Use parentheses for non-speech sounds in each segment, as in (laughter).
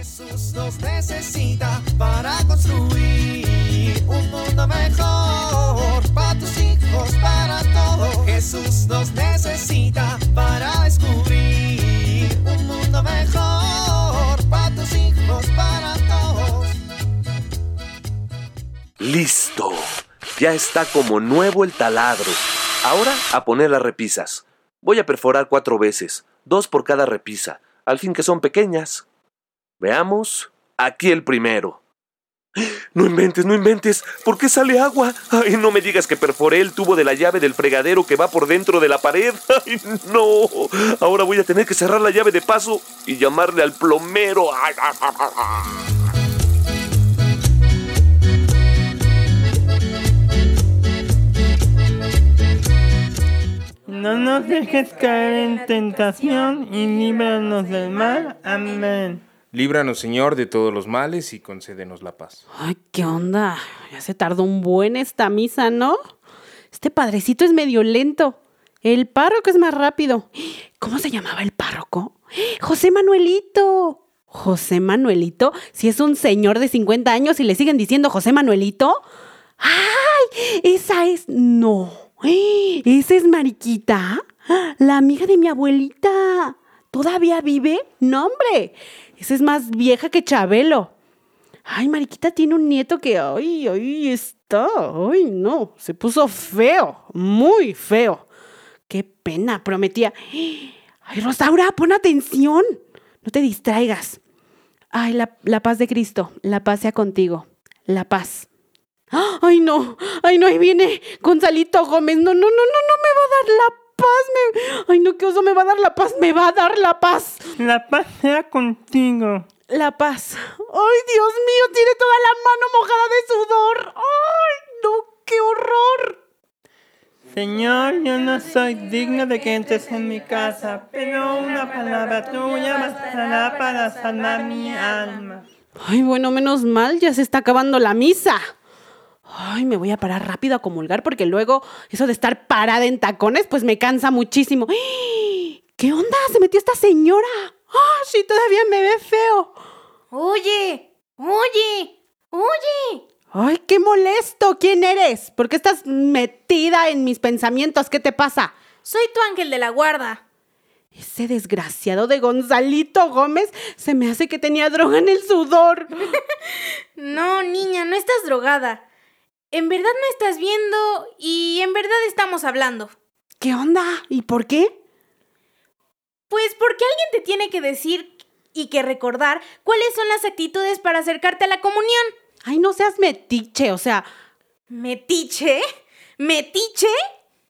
Jesús nos necesita para construir un mundo mejor para tus hijos, para todos. Jesús nos necesita para descubrir un mundo mejor para tus hijos, para todos. Listo. Ya está como nuevo el taladro. Ahora a poner las repisas. Voy a perforar cuatro veces, dos por cada repisa, al fin que son pequeñas. Veamos. Aquí el primero. No inventes, no inventes. ¿Por qué sale agua? Ay, no me digas que perforé el tubo de la llave del fregadero que va por dentro de la pared. (laughs) Ay, no. Ahora voy a tener que cerrar la llave de paso y llamarle al plomero. Ah, ah, ah. No nos dejes caer en tentación y líbranos del mal. Amén. Líbranos, Señor, de todos los males y concédenos la paz. Ay, ¿qué onda? Ya se tardó un buen esta misa, ¿no? Este padrecito es medio lento. El párroco es más rápido. ¿Cómo se llamaba el párroco? José Manuelito. José Manuelito, si es un señor de 50 años y le siguen diciendo José Manuelito. ¡Ay! Esa es. No. ¿Esa es Mariquita? La amiga de mi abuelita. ¿Todavía vive? No, hombre. Esa es más vieja que Chabelo. Ay, Mariquita tiene un nieto que, ay, ay, está. Ay, no. Se puso feo. Muy feo. Qué pena, prometía. Ay, Rosaura, pon atención. No te distraigas. Ay, la, la paz de Cristo. La paz sea contigo. La paz. Ay, no, ay, no, ahí viene Gonzalito Gómez. No, no, no, no, no me va a dar la paz. Me... Ay, no, qué oso me va a dar la paz. Me va a dar la paz. La paz sea contigo. La paz. Ay, Dios mío, tiene toda la mano mojada de sudor. Ay, no, qué horror. Señor, yo no soy digno de que entres en mi casa, pero una palabra tuya bastará para sanar mi alma. Ay, bueno, menos mal, ya se está acabando la misa. Ay, me voy a parar rápido a comulgar porque luego eso de estar parada en tacones pues me cansa muchísimo. ¿Qué onda? Se metió esta señora. ¡Ah, sí, todavía me ve feo! Oye, oye, oye. ¡Ay, qué molesto! ¿Quién eres? ¿Por qué estás metida en mis pensamientos? ¿Qué te pasa? Soy tu ángel de la guarda. Ese desgraciado de Gonzalito Gómez se me hace que tenía droga en el sudor. (laughs) no, niña, no estás drogada. En verdad me estás viendo y en verdad estamos hablando. ¿Qué onda? ¿Y por qué? Pues porque alguien te tiene que decir y que recordar cuáles son las actitudes para acercarte a la comunión. Ay, no seas metiche, o sea... ¿Metiche? ¿Metiche?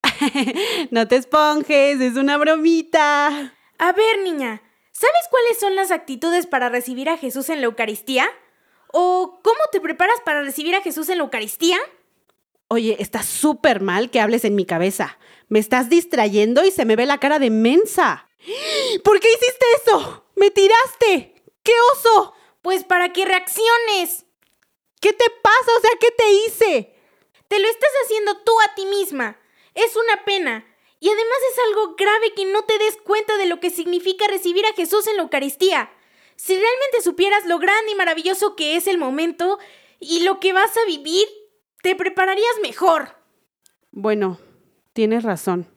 (laughs) no te esponjes, es una bromita. A ver, niña, ¿sabes cuáles son las actitudes para recibir a Jesús en la Eucaristía? ¿O cómo te preparas para recibir a Jesús en la Eucaristía? Oye, está súper mal que hables en mi cabeza. Me estás distrayendo y se me ve la cara de mensa. (gasps) ¿Por qué hiciste eso? ¡Me tiraste! ¡Qué oso! Pues para que reacciones. ¿Qué te pasa? O sea, ¿qué te hice? Te lo estás haciendo tú a ti misma. Es una pena. Y además es algo grave que no te des cuenta de lo que significa recibir a Jesús en la Eucaristía. Si realmente supieras lo grande y maravilloso que es el momento y lo que vas a vivir, te prepararías mejor. Bueno, tienes razón.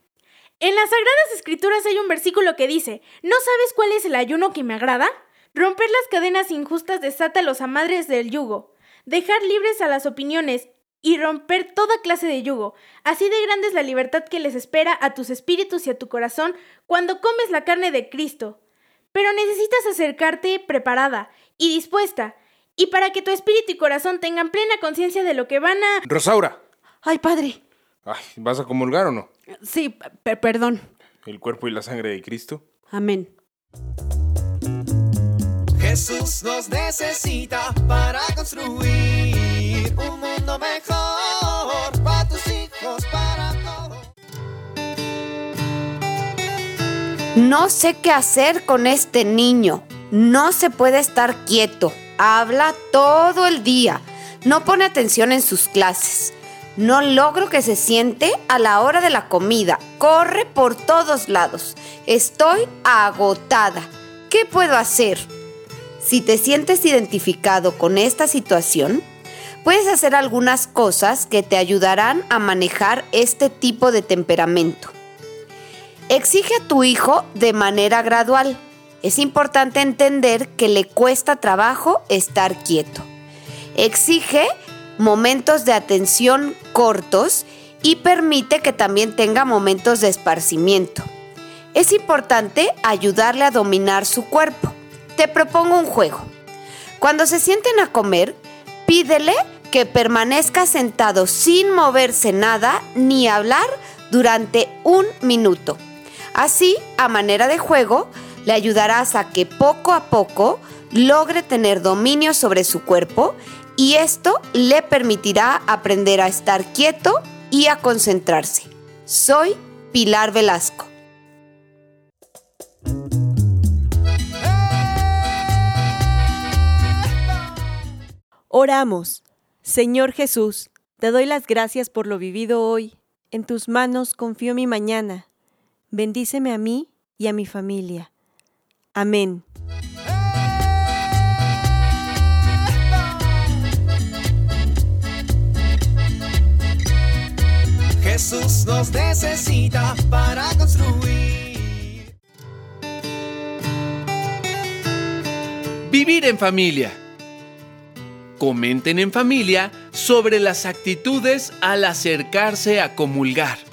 En las Sagradas Escrituras hay un versículo que dice, ¿no sabes cuál es el ayuno que me agrada? Romper las cadenas injustas desata a los amadres del yugo, dejar libres a las opiniones y romper toda clase de yugo. Así de grande es la libertad que les espera a tus espíritus y a tu corazón cuando comes la carne de Cristo. Pero necesitas acercarte preparada y dispuesta, y para que tu espíritu y corazón tengan plena conciencia de lo que van a... Rosaura. Ay, padre. Ay, ¿vas a comulgar o no? Sí, perdón. El cuerpo y la sangre de Cristo. Amén. Jesús nos necesita para construir un mundo mejor para tus hijos, para No sé qué hacer con este niño. No se puede estar quieto. Habla todo el día. No pone atención en sus clases. No logro que se siente a la hora de la comida. Corre por todos lados. Estoy agotada. ¿Qué puedo hacer? Si te sientes identificado con esta situación, puedes hacer algunas cosas que te ayudarán a manejar este tipo de temperamento. Exige a tu hijo de manera gradual. Es importante entender que le cuesta trabajo estar quieto. Exige momentos de atención cortos y permite que también tenga momentos de esparcimiento. Es importante ayudarle a dominar su cuerpo. Te propongo un juego. Cuando se sienten a comer, pídele que permanezca sentado sin moverse nada ni hablar durante un minuto. Así, a manera de juego, le ayudarás a que poco a poco logre tener dominio sobre su cuerpo y esto le permitirá aprender a estar quieto y a concentrarse. Soy Pilar Velasco. Oramos. Señor Jesús, te doy las gracias por lo vivido hoy. En tus manos confío mi mañana. Bendíceme a mí y a mi familia. Amén. Jesús nos necesita para construir. Vivir en familia. Comenten en familia sobre las actitudes al acercarse a comulgar.